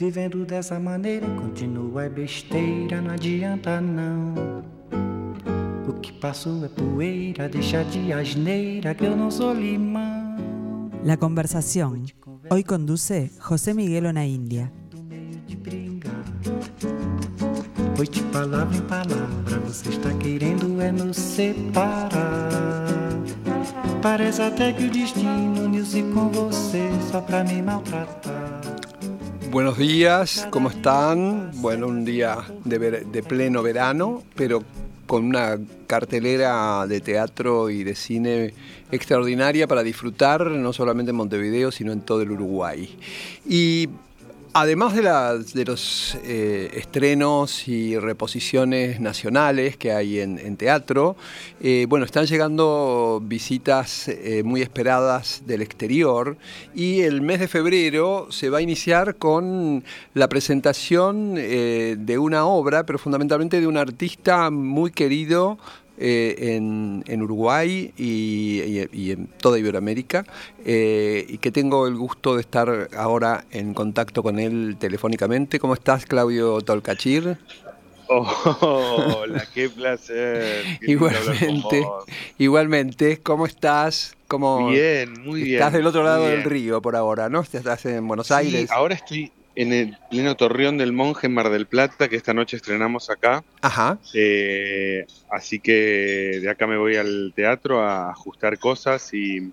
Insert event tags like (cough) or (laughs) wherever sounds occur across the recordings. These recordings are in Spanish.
Vivendo dessa maneira, continua é besteira, não adianta não. O que passou é poeira, deixa de asneira que eu não sou limão. La conversación. Hoy conduce José Miguel Ona India. Do meio de brigar. Foi de palavra em palavra, você está querendo é nos separar. Parece até que o destino uniu-se com você só pra me maltratar. Buenos días, ¿cómo están? Bueno, un día de, ver- de pleno verano, pero con una cartelera de teatro y de cine extraordinaria para disfrutar, no solamente en Montevideo, sino en todo el Uruguay. Y además de, los eh, estrenos y reposiciones nacionales que hay en, teatro, eh, bueno, están llegando visitas eh, muy esperadas del exterior y el mes de febrero se va a iniciar con la presentación de una obra, pero fundamentalmente de un artista muy querido eh, en, en Uruguay y, y- y en toda Iberoamérica, eh, y que tengo el gusto de estar ahora en contacto con él telefónicamente. ¿Cómo estás, Claudio Tolcachir? (laughs) Hola, qué placer. Qué Igualmente, igualmente. ¿Cómo estás? ¿Cómo Bien, muy bien. Estás del otro lado del río por ahora, ¿no? Estás en Buenos Sí, Aires. ahora estoy en el pleno Torreón del Monje en Mar del Plata, que esta noche estrenamos acá. Ajá. Eh, así que de acá me voy al teatro a ajustar cosas y,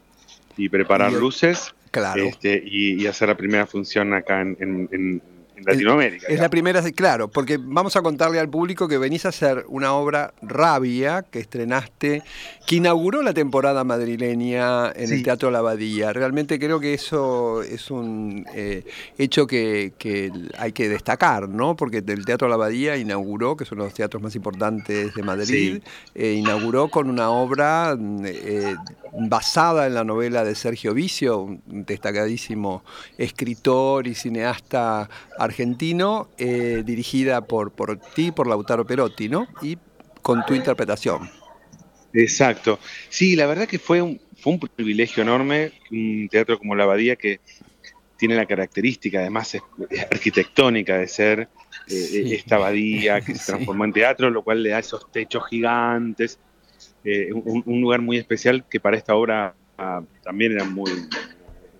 y preparar luces Claro. este, y, y hacer la primera función acá en, en- en- en Latinoamérica. Es la primera, claro, porque vamos a contarle al público que venís a hacer una obra Rabia que estrenaste, que inauguró la temporada madrileña en el. Teatro La Abadía. Realmente creo que eso es un eh, hecho que, que hay que destacar, ¿no? Porque el Teatro La Abadía inauguró, que es uno de los teatros más importantes de Madrid, eh, inauguró con una obra eh, basada en la novela de Sergio Vicio, un destacadísimo escritor y cineasta argentino, eh, dirigida por, por ti, por Lautaro Perotti, ¿no? Y con tu interpretación. Exacto. Sí, la verdad que fue un, fue un privilegio enorme, un teatro como la Abadía que tiene la característica, además es- es arquitectónica, de ser eh, Sí. esta abadía que se (laughs) Sí. transformó en teatro, lo cual le da esos techos gigantes, eh, un, un lugar muy especial que para esta obra ah, también era muy,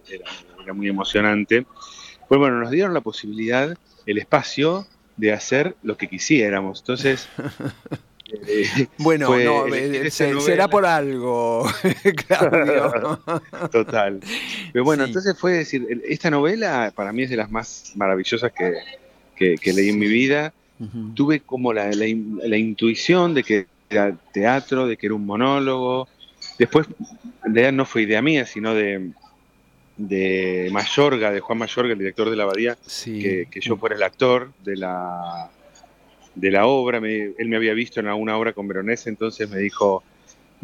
era, era muy emocionante. Pues bueno, nos dieron la posibilidad, el espacio de hacer lo que quisiéramos. Entonces, (laughs) eh, Bueno, Fue no, eh, se- será por algo, (laughs) Claudio. (laughs) Total. Pero bueno, Sí. entonces fue decir, esta novela para mí es de las más maravillosas que, que- que leí en mi vida. Tuve como la, la in- la intuición de que era teatro, de que era un monólogo. Después, en realidad no fue idea mía, sino de, de Mayorga, de Juan Mayorga, el director de la Abadía, Sí. que, que yo fuera el actor de la, de la obra. Me- él me había visto en alguna obra con Veronese, entonces me dijo,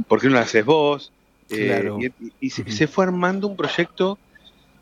¿por qué no la haces vos? Eh, Claro. y y se fue armando un proyecto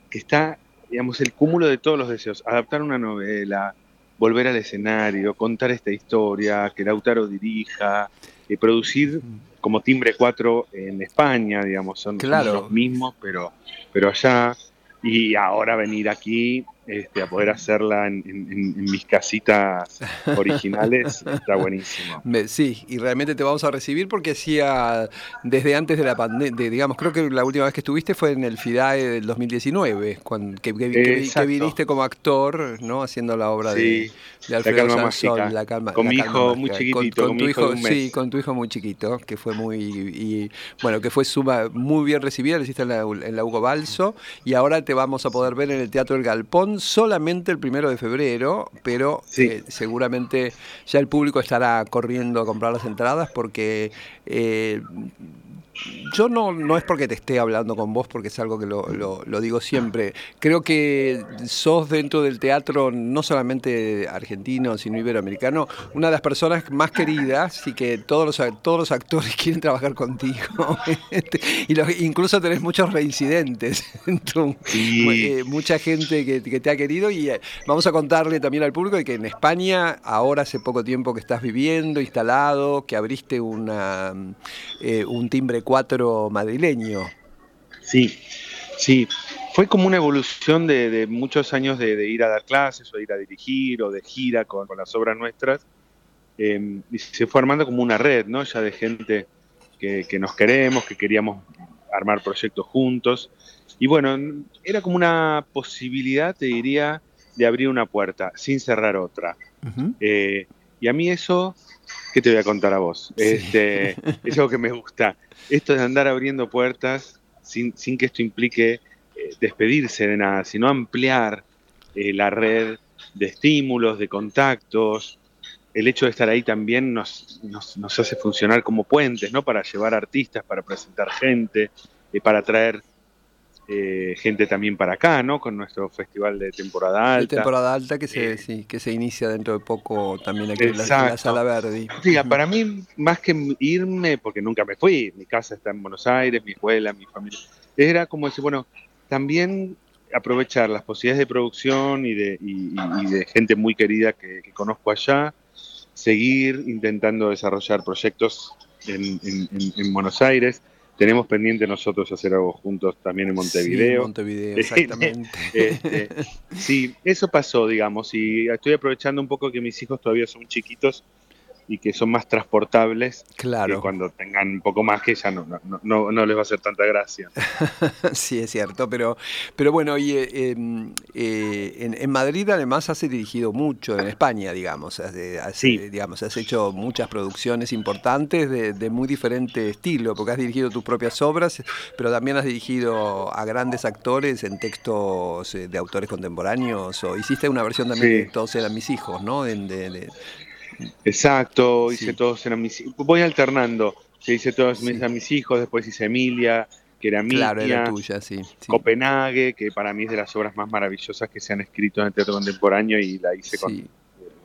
que está, digamos, el cúmulo de todos los deseos. Adaptar una novela, volver al escenario, contar esta historia, que Lautaro dirija, eh, producir como Timbre 4 en España, digamos, son, son los mismos, pero, pero allá. Y ahora venir aquí este, a poder hacerla en, en- en- en mis casitas originales (laughs) está buenísimo. Sí, y realmente te vamos a recibir porque hacía desde antes de la pandemia, digamos, creo que la última vez que estuviste fue en el FIDAE del 2019, cuando, que, que- que- que Exacto. viniste como actor, ¿no? Haciendo la obra de, Sí, de Alfredo Calma Sansón, Mágica. La calma, Con La mi Calma hijo muy chiquitito, con, con tu hijo de un sí, con tu hijo muy chiquito, que fue muy, y, bueno, que fue suma, muy bien recibida, lo hiciste en la, en la Hugo Balso, y ahora te vamos a poder ver en el Teatro El Galpón solamente el primero de febrero, pero Sí. eh, seguramente ya el público estará corriendo a comprar las entradas porque eh, yo no, no es porque te esté hablando con vos, porque es algo que lo, lo- lo digo siempre. Creo que sos dentro del teatro, no solamente argentino, sino iberoamericano, una de las personas más queridas y que todos los, todos los actores (laughs) quieren trabajar contigo. (laughs) y los- incluso tenés muchos reincidentes. (laughs) en tu- Sí. eh, mucha gente que, que te ha querido y eh, vamos a contarle también al público que en España, ahora hace poco tiempo que estás viviendo, instalado, que abriste una, eh, un timbre 4 madrileño. Sí, sí. fue como una evolución de, muchos años de, ir a dar clases o de ir a dirigir o de gira con, las obras nuestras. Em, y se fue armando como una red, ¿no? Ya de gente que, que, nos queremos, que queríamos armar proyectos juntos. Y bueno, era como una posibilidad, te diría, de abrir una puerta sin cerrar otra. Eh, y a mí eso, ¿qué te voy a contar a vos? Este, es algo que me gusta. Esto de andar abriendo puertas sin, sin que esto implique eh, despedirse de nada, sino ampliar eh, la red de estímulos, de contactos. El hecho de estar ahí también nos, nos, nos hace funcionar como puentes, ¿no? Para llevar artistas, para presentar gente, para traer eh, gente también para acá, ¿no? Con nuestro festival de temporada alta. De temporada alta que se, eh, que se inicia dentro de poco también aquí en la, Sala Verde. para mí, más que irme, porque nunca me fui, mi casa está en Buenos Aires, mi escuela, mi familia, era como decir, bueno, también aprovechar las posibilidades de producción y de, de gente muy querida que, conozco allá, seguir intentando desarrollar proyectos en Buenos Aires, tenemos pendiente nosotros hacer algo juntos también en Montevideo. Sí, Montevideo, exactamente. (laughs) Este, sí, eso pasó, digamos, y estoy aprovechando un poco que mis hijos todavía son chiquitos y que son más transportables. Claro. cuando tengan un poco más que ya no, no, no, les va a hacer tanta gracia. (laughs) sí, es cierto, pero, pero bueno, y, eh, em, eh, en, Madrid además has dirigido mucho, en España, digamos, has, sí. digamos, has hecho muchas producciones importantes de, muy diferente estilo, porque has dirigido tus propias obras, pero también has dirigido a grandes actores en textos eh, de autores contemporáneos, o hiciste una versión también de Todos eran mis hijos, ¿no? de, Exacto, hice todos eran mis Voy alternando. Se hice todos eran mis hijos, después hice Emilia, que era mía. Claro, era tuya, sí, Copenhague, que para mí es de las obras más maravillosas que se han escrito en el teatro contemporáneo y la hice con,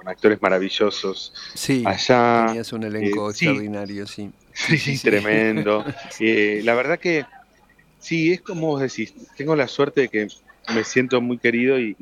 actores maravillosos. Sí, allá. Tenías un elenco eh, extraordinario, sí. Sí, tremendo. (laughs) Eh, la verdad que sí, es como vos decís, tengo la suerte de que me siento muy querido y,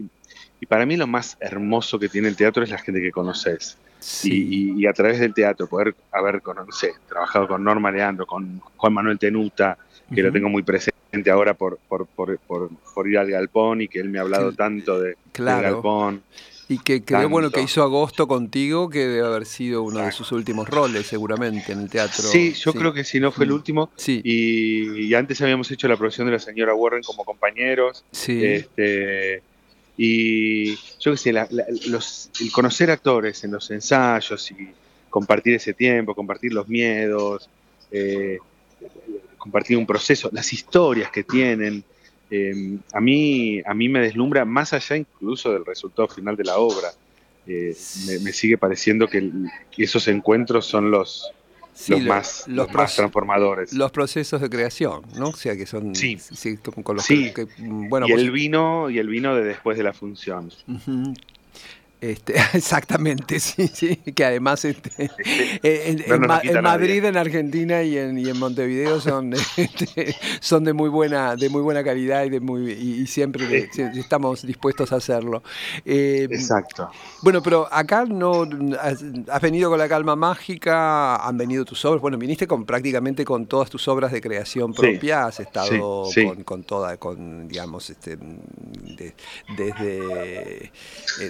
y para mí lo más hermoso que tiene el teatro es la gente que conoces. Y, a través del teatro poder haber, no trabajado con Norma Leandro, con Juan Manuel Tenuta, que lo tengo muy presente ahora por, por, por, por, ir al galpón y que él me ha hablado tanto de, del galpón. Y que creo bueno que hizo agosto contigo, que debe haber sido uno de sus últimos roles, seguramente, en el teatro. Sí, yo creo que si no fue el mm. último. Sí. Y, y, antes habíamos hecho la producción de la señora Warren como compañeros. Sí. Este, y yo qué sé, los, el conocer actores en los ensayos y compartir ese tiempo, compartir los miedos, eh, compartir un proceso, las historias que tienen, eh, a, mí, a mí me deslumbra más allá incluso del resultado final de la obra. Eh, me, sigue pareciendo que esos encuentros son los, los más, los, transformadores. Los procesos de creación, ¿no? O sea, que son sí, con los Que, bueno, y el vino y el vino de después de la función. Este, (laughs) exactamente, sí, sí, que además este, (laughs) en, Madrid, en Argentina y en, y en Montevideo son, (laughs) este, son de muy buena, de muy buena calidad y de muy y, siempre estamos dispuestos a hacerlo. Eh, Exacto. Bueno, pero acá no has, venido con la calma mágica, han venido tus obras, bueno, viniste con prácticamente con todas tus obras de creación propia, has estado con, con, toda, con digamos, este, desde, eh,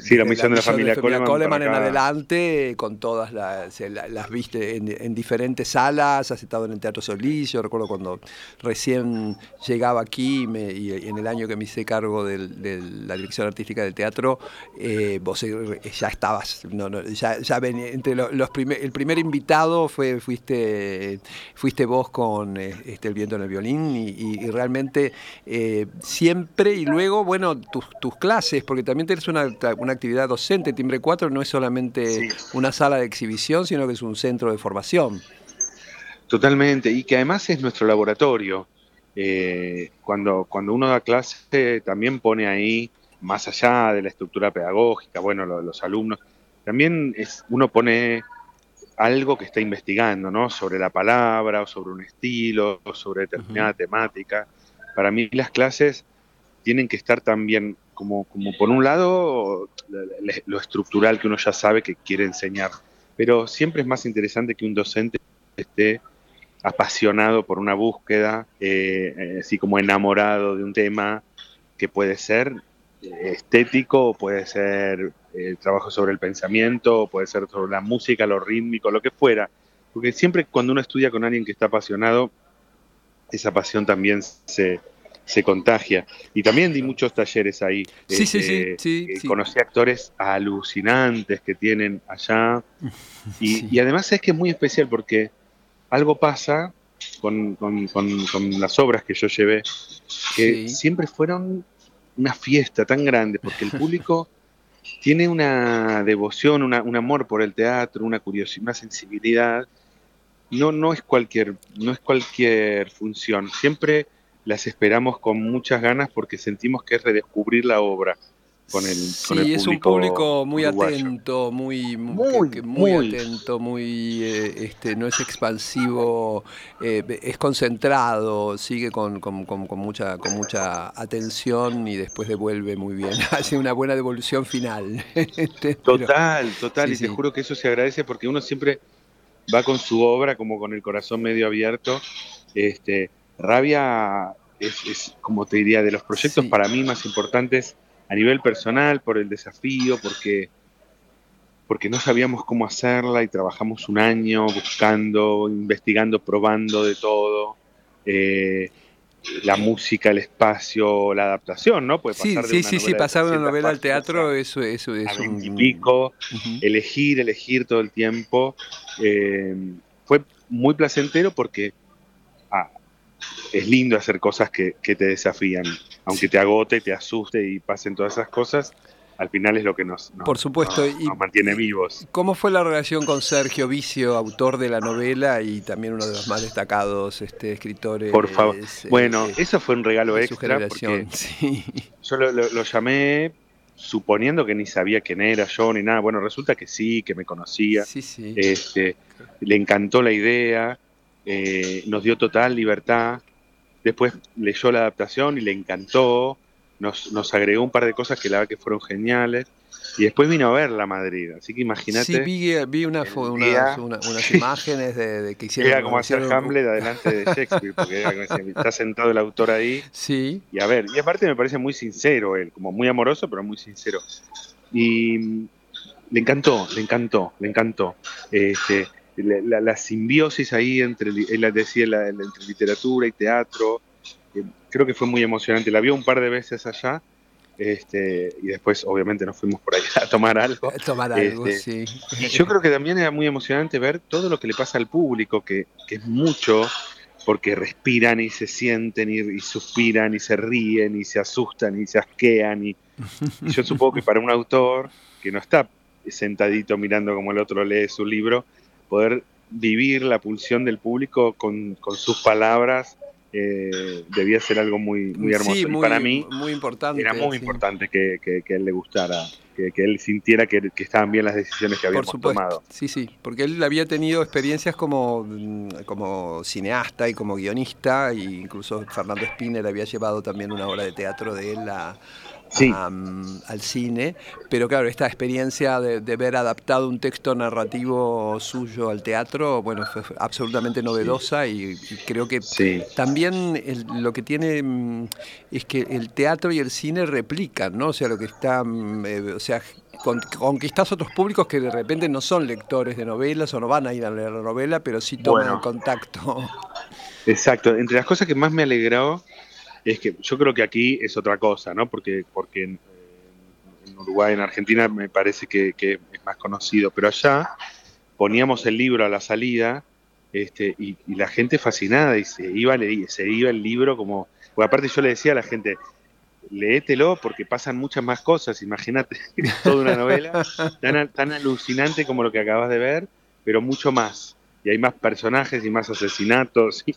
sí, la misión la familia, Coleman, en adelante, con todas las, las viste en, diferentes salas, has estado en el Teatro Solís, yo recuerdo cuando recién llegaba aquí y, en el año que me hice cargo de, la dirección artística del teatro, eh, vos eh, ya estabas, no, no, ya, ya entre los, el primer invitado fue, fuiste, fuiste vos con eh, este, El viento en el violín y, realmente siempre, y luego, bueno, tus, tus clases, porque también tienes una, una actividad docente, Timbre 4 no es solamente una sala de exhibición, sino que es un centro de formación. Totalmente, y que además es nuestro laboratorio. Eh, cuando, cuando uno da clase también pone ahí, más allá de la estructura pedagógica, bueno, los alumnos, también es, uno pone algo que está investigando, ¿no? Sobre la palabra, o sobre un estilo, o sobre determinada temática. Para mí las clases tienen que estar también como, como por un lado lo estructural que uno ya sabe que quiere enseñar, pero siempre es más interesante que un docente esté apasionado por una búsqueda, eh, así como enamorado de un tema que puede ser estético, puede ser el trabajo sobre el pensamiento, puede ser sobre la música, lo rítmico, lo que fuera. Porque siempre cuando uno estudia con alguien que está apasionado, esa pasión también se, se contagia. Y también di muchos talleres ahí. Sí, sí, sí, sí, eh, Conocí actores alucinantes que tienen allá. (laughs) Y, además es que es muy especial porque algo pasa con, las obras que yo llevé, que siempre fueron una fiesta tan grande, porque el público (laughs) tiene una devoción, un amor por el teatro, una curiosidad, una sensibilidad. No, no es cualquier, no es cualquier función. Siempre las esperamos con muchas ganas porque sentimos que es redescubrir la obra con el, sí, es un público muy atento, muy, muy, atento, muy eh, este, no es expansivo, eh, es concentrado, sigue con, mucha, con mucha atención y después devuelve muy bien, (laughs) hace una buena devolución final. (laughs) Este, total, total, y te juro que eso se agradece porque uno siempre va con su obra como con el corazón medio abierto. Este, Rabia es, como te diría, de los proyectos para mí más importantes a nivel personal por el desafío, porque, porque no sabíamos cómo hacerla y trabajamos un año buscando, investigando, probando de todo. Eh, la música, el espacio, la adaptación, ¿no? Puede pasar sí, sí, sí, pasar de una novela al teatro, eso, eso es un... pico, elegir, elegir todo el tiempo. Eh, fue muy placentero porque es lindo hacer cosas que, te desafían, aunque te agote, te asuste y pasen todas esas cosas. Al final es lo que nos, Por supuesto, mantiene vivos. ¿Cómo fue la relación con Sergio Vicio, autor de la novela y también uno de los más destacados este, escritores? Por favor. bueno, eh, eso fue un regalo extra. Porque (laughs) Yo lo, llamé suponiendo que ni sabía quién era yo ni nada. Bueno, resulta que sí, que me conocía. Sí, sí. Este, le encantó la idea, eh, nos dio total libertad. Después leyó la adaptación y le encantó, nos, nos agregó un par de cosas que la verdad que fueron geniales. Y después vino a verla a Madrid, así que imagínate. Sí, vi, vi unas (laughs) imágenes de, que hicieron. Era como hacer Hamlet adelante de Shakespeare, porque está sentado el autor ahí. (laughs) Sí. Y a ver, y aparte me parece muy sincero él, como muy amoroso, pero muy sincero. Y le encantó, le encantó, le encantó. Este, la, simbiosis ahí entre, él decía, entre literatura y teatro, creo que fue muy emocionante. La vio un par de veces allá este, y después obviamente nos fuimos por ahí a tomar algo. (laughs) tomar algo, este, sí. Y yo creo que también era muy emocionante ver todo lo que le pasa al público, que, es mucho, porque respiran y se sienten y, suspiran y se ríen y se asustan y se asquean. y (laughs) yo supongo que para un autor que no está sentadito mirando como el otro lee su libro, poder vivir la pulsión del público con, sus palabras eh, debía ser algo muy, muy hermoso. y para mí muy importante, era muy importante que, que, él le gustara, que, él sintiera que, estaban bien las decisiones que habíamos tomado. Sí, sí, porque él había tenido experiencias como, como cineasta y como guionista, e incluso Fernando Spinner había llevado también una obra de teatro de él a, al cine, pero claro, esta experiencia de, ver adaptado un texto narrativo suyo al teatro, bueno, fue absolutamente novedosa y, creo que también lo que tiene mm, es que el teatro y el cine replican, ¿no? O sea, lo que está, mm, eh, o sea, conquistas otros públicos que de repente no son lectores de novelas o no van a ir a leer la novela, pero sí toman el contacto. Exacto, entre las cosas que más me alegró es que yo creo que aquí es otra cosa, ¿no? Porque, porque en, Uruguay, en Argentina, me parece que, es más conocido, pero allá poníamos el libro a la salida este, y, la gente fascinada y se iba, se iba el libro como... Porque aparte yo le decía a la gente, léetelo porque pasan muchas más cosas, imagínate, (laughs) toda una novela tan, tan alucinante como lo que acabas de ver, pero mucho más y hay más personajes y más asesinatos. (laughs)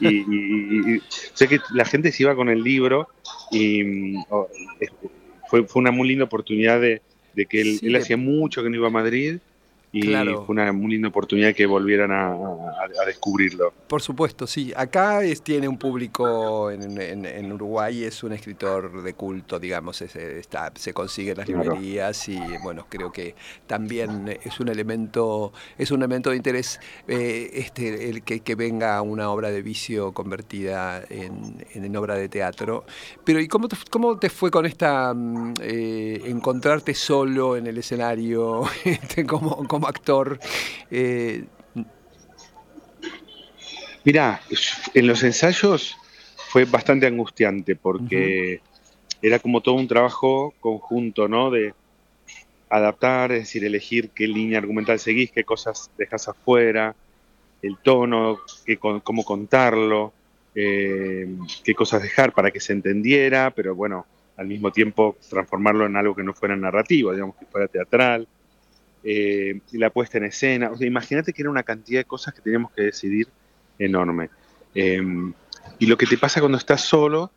Y, sé que la gente se iba con el libro y mm, fue, fue una muy linda oportunidad de, que él, hacía mucho que no iba a Madrid y fue una muy linda oportunidad que volvieran a, descubrirlo. Por supuesto, sí. Acá es, tiene un público en, Uruguay, es un escritor de culto, digamos, está, se consigue en las librerías y bueno, creo que también es un elemento, es un elemento de interés eh, este, el que, venga una obra de vicio convertida en, obra de teatro. Pero ¿y cómo te, cómo te fue con esta mm, eh, encontrarte solo en el escenario (laughs) este, como como actor. Eh, Mirá, en los ensayos fue bastante angustiante porque era como todo un trabajo conjunto, ¿no? De adaptar, es decir, elegir qué línea argumental seguís, qué cosas dejas afuera, el tono, qué, cómo contarlo, eh, qué cosas dejar para que se entendiera, pero bueno, al mismo tiempo transformarlo en algo que no fuera narrativo, digamos que fuera teatral eh, la puesta en escena. O sea, imagínate que era una cantidad de cosas que teníamos que decidir enorme. Em, y lo que te pasa cuando estás solo,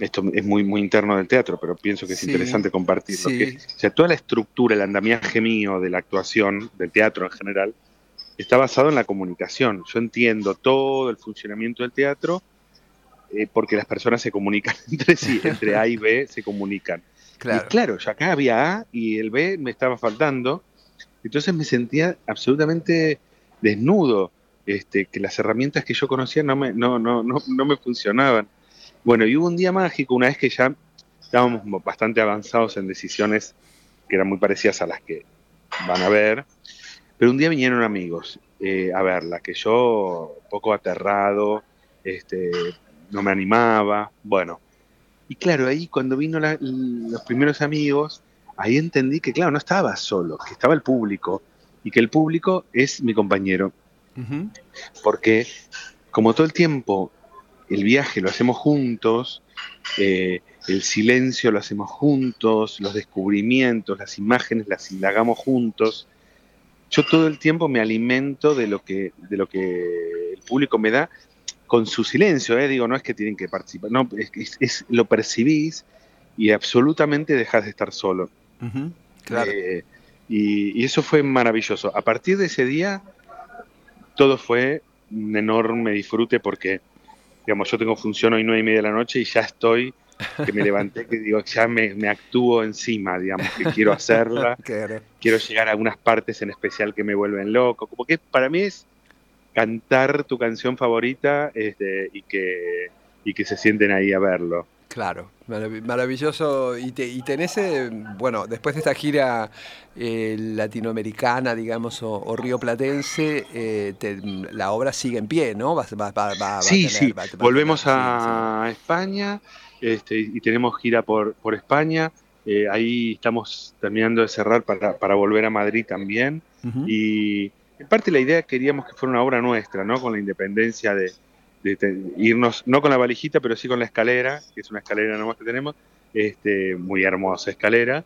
esto es muy, muy interno del teatro, pero pienso que es interesante compartirlo. o sea, toda la estructura, el andamiaje mío de la actuación, del teatro en general, está basado en la comunicación. Yo entiendo todo el funcionamiento del teatro eh, porque las personas se comunican (laughs) entre sí, entre A y B se comunican. Claro. Y claro, yo acá había A y el B me estaba faltando, entonces me sentía absolutamente desnudo, este, que las herramientas que yo conocía no me, no, no, no, no me funcionaban. Bueno, y hubo un día mágico, una vez que ya estábamos bastante avanzados en decisiones que eran muy parecidas a las que van a ver, pero un día vinieron amigos eh, a verla, que yo, poco aterrado, este, no me animaba, bueno, y claro, ahí cuando vino los primeros amigos, ahí entendí que, claro, no estaba solo, que estaba el público y que el público es mi compañero. Porque como todo el tiempo el viaje lo hacemos juntos, eh, el silencio lo hacemos juntos, los descubrimientos, las imágenes las indagamos juntos, yo todo el tiempo me alimento de lo que, de lo que el público me da con su silencio, ¿eh? digo, no es que tienen que participar, no, es, lo percibís y absolutamente dejas de estar solo. claro. Eh, y, eso fue maravilloso. A partir de ese día, todo fue un enorme disfrute porque, digamos, yo tengo función hoy nueve y media de la noche y ya estoy, que me levanté, que digo, ya me, me actúo encima, digamos, que quiero (laughs) hacerla, quiero llegar a algunas partes en especial que me vuelven loco, como que para mí es cantar tu canción favorita este, y, que, y que se sienten ahí a verlo. Claro, maravilloso. Y, te, y tenés, eh, bueno, después de esta gira eh, latinoamericana, digamos, o, río platense, eh, la obra sigue en pie, ¿no? Va, sí, sí. Volvemos a España este, y tenemos gira por, por España. ahí estamos terminando de cerrar para, para volver a Madrid también. Y en parte la idea queríamos que fuera una obra nuestra, ¿no? Con la independencia de, irnos, no con la valijita, pero sí con la escalera, que es una escalera nomás que tenemos, este, muy hermosa escalera,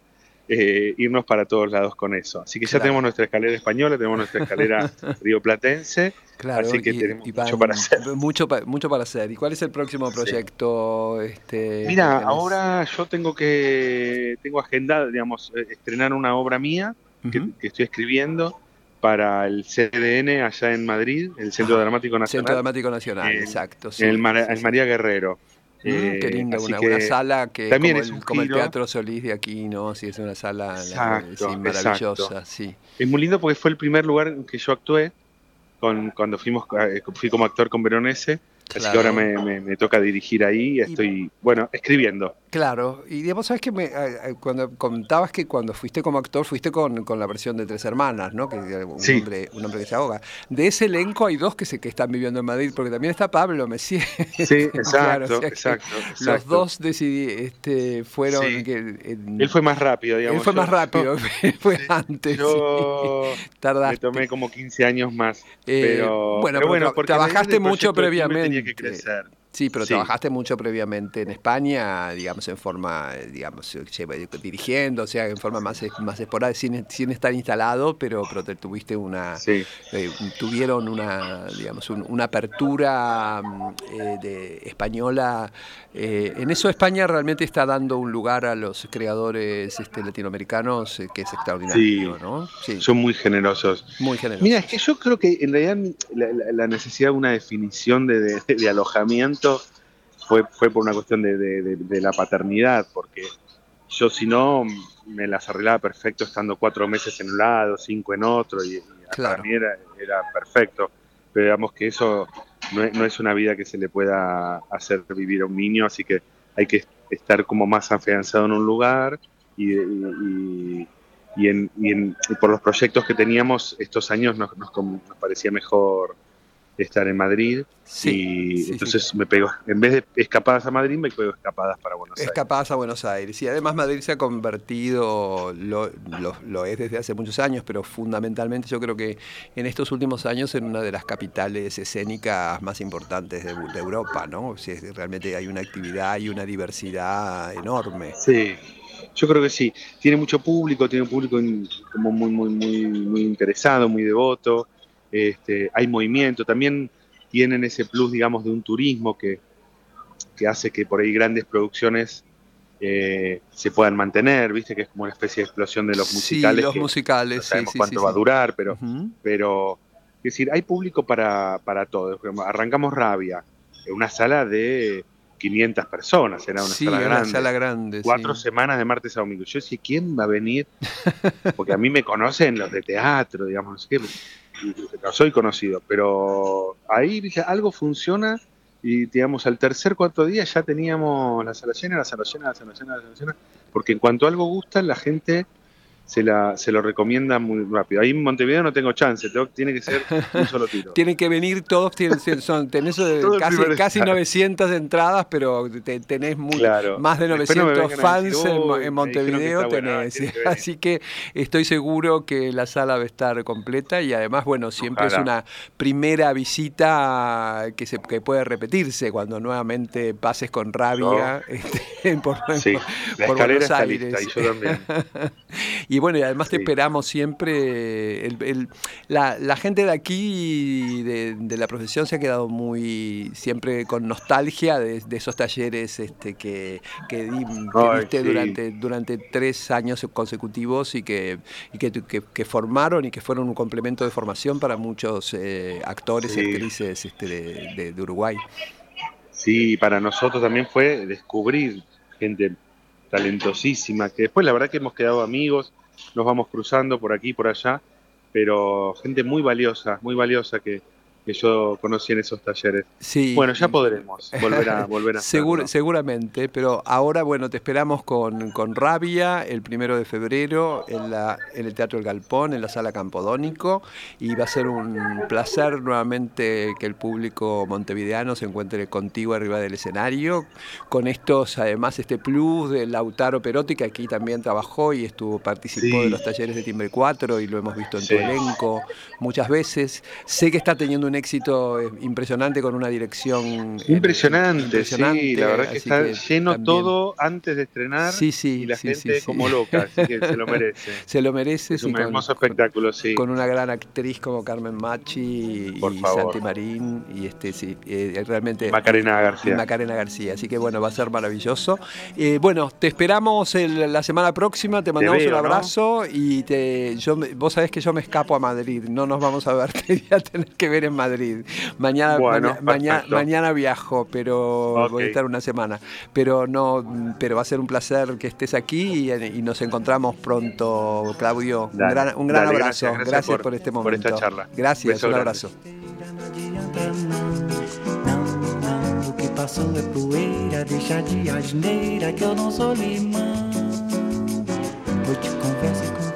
eh, irnos para todos lados con eso. Así que ya tenemos nuestra escalera española, tenemos nuestra escalera (laughs) rioplatense, claro, así que tenemos mucho para hacer. Mucho, mucho para hacer. ¿Y cuál es el próximo proyecto? Este, Mira, ahora yo tengo que, tengo agendado, digamos, eh, estrenar una obra mía que estoy escribiendo, para el CDN allá en Madrid, el Centro Dramático Nacional. Centro Dramático Nacional, exacto. en el, María Guerrero. Mm, qué eh, linda, una, sala que también como, es el, como el, Teatro Solís de aquí, ¿no? Sí, es una sala maravillosa, sí. Es muy lindo porque fue el primer lugar en que yo actué con, cuando fuimos, eh, fui como actor con Veronese Así que ahora me, toca dirigir ahí y estoy, bueno, escribiendo. Claro, y digamos, sabes que me, cuando contabas que cuando fuiste como actor, fuiste con, la versión de Tres Hermanas, ¿no? Que un, hombre, un hombre que se ahoga. De ese elenco hay dos que, se, que están viviendo en Madrid, porque también está Pablo Messier. Sí, (laughs) exacto, exacto, Los dos decidí, este, fueron... Que, él fue más rápido, digamos. Él fue más rápido, (laughs) (laughs) fue antes. Yo me tomé como 15 años más. Eh, pero, bueno, pero bueno, trabajaste mucho previamente que crecer. Sí, pero trabajaste mucho previamente en España, digamos, en forma, digamos, dirigiendo, o sea, en forma más, más esporádica, sin, sin estar instalado, pero, pero te tuviste una, sí. eh, tuvieron una, digamos, una apertura mm, eh, de española. Eh, en eso España realmente está dando un lugar a los creadores este, latinoamericanos que es extraordinario, sí. ¿no? Sí. Son muy generosos. Muy generosos. Mira, es que yo creo que en realidad la, la necesidad de una definición de, de, de alojamiento fue, fue por una cuestión de, de, de, la paternidad, porque yo si no me las arreglaba perfecto estando cuatro meses en un lado, cinco en otro, y, y Claro. para mí era, era perfecto. Pero digamos que eso no es, no es una vida que se le pueda hacer vivir a un niño, así que hay que estar como más afianzado en un lugar y, y, y, en, y, en, y por los proyectos que teníamos estos años nos, nos, nos parecía mejor estar en Madrid Sí, y sí, entonces sí. me pego, en vez de escapadas a Madrid, me pego escapadas para Buenos Aires. Escapadas a Buenos Aires. Y además Madrid se ha convertido, lo, lo, lo, es desde hace muchos años, pero fundamentalmente yo creo que en estos últimos años en una de las capitales escénicas más importantes de, de Europa, ¿no? O sea, realmente hay una actividad y una diversidad enorme. Sí, yo creo que sí. Tiene mucho público, tiene un público como muy, muy, muy, muy interesado, muy devoto. Este, hay movimiento. También tienen ese plus, digamos, de un turismo que, que hace que por ahí grandes producciones eh, se puedan mantener, viste que es como una especie de explosión de los musicales. Sí, los que musicales, no sabemos sí, cuánto sí, va a durar, pero, Uh -huh. pero es decir, hay público para, para todo. Arrancamos Rabia, en una sala de 500 personas, era una sí, sala grande. Una sala grande Cuatro sí. semanas de martes a domingo. Yo decía, ¿quién va a venir? (laughs) Porque a mí me conocen los de teatro, digamos, no sé qué. No soy conocido, pero ahí algo funciona y digamos al tercer cuarto día ya teníamos la sala llena, la sala llena, la sala llena, la sala llena, porque en cuanto algo gusta la gente se, la, se lo recomienda muy rápido. Ahí en Montevideo no tengo chance, tengo, tiene que ser un solo (laughs) tiro. Tienen que venir todos, tienen, son, tenés casi, casi 900 entradas, pero te, tenés muy, claro. más de 900 fans decir, en, en, Montevideo. Tenés, que (laughs) así que estoy seguro que la sala va a estar completa y además, bueno, siempre Ojalá. es una primera visita que, se, que puede repetirse cuando nuevamente pases con rabia no. (laughs) este, por, sí. la por Buenos Aires. Lista, y yo también. y bueno, y además sí. te esperamos siempre. El, el, la, la, gente de aquí, de, de, la profesión, se ha quedado muy siempre con nostalgia de, de esos talleres este, que, que, di, que diste sí. durante, durante tres años consecutivos y, que, y que, que, que, formaron y que fueron un complemento de formación para muchos eh, actores sí. y actrices este, de, de Uruguay. Sí, para nosotros también fue descubrir gente talentosísima, que después la verdad que hemos quedado amigos, nos vamos cruzando por aquí y por allá, pero gente muy valiosa, muy valiosa que, que yo conocí en esos talleres. Sí. Bueno, ya podremos volver a (laughs) volver a Segur, Seguramente, pero ahora bueno, te esperamos con, con Rabia el primero de febrero en, la, en el Teatro El Galpón, en la Sala Campodónico, y va a ser un placer nuevamente que el público montevideano se encuentre contigo arriba del escenario, con estos, además, este plus de Lautaro Perotti, que aquí también trabajó y estuvo, participó sí. de los talleres de Timbre 4 y lo hemos visto en sí. tu elenco muchas veces. Sé que está teniendo un éxito eh, impresionante con una dirección impresionante, impresionante sí, la verdad que está que lleno también... todo antes de estrenar sí, sí, y la sí, gente como loca, así que se lo (laughs) merece. se lo merece, es un con, hermoso espectáculo, sí. Con una gran actriz como Carmen Machi Por y favor. Santi Marín y este sí, eh, realmente Macarena García. Macarena García, así que bueno, va a ser maravilloso. Eh, bueno, te esperamos el, la semana próxima, te mandamos te veo, un abrazo ¿no? y te, yo, vos sabés que yo me escapo a Madrid, no nos vamos a ver, (laughs) te voy a tener que ver en Madrid. Mañana, bueno, mañana, mañana, viajo, pero okay. voy a estar una semana. Pero no, pero va a ser un placer que estés aquí y, y nos encontramos pronto, Claudio. Dale, un gran, un gran dale, abrazo. Gracias, gracias, gracias por, por, este momento. Por esta charla. Gracias, Beso un grande. abrazo. O que passou é poeira, deixa de asneira que eu não sou limão. Vou te conversa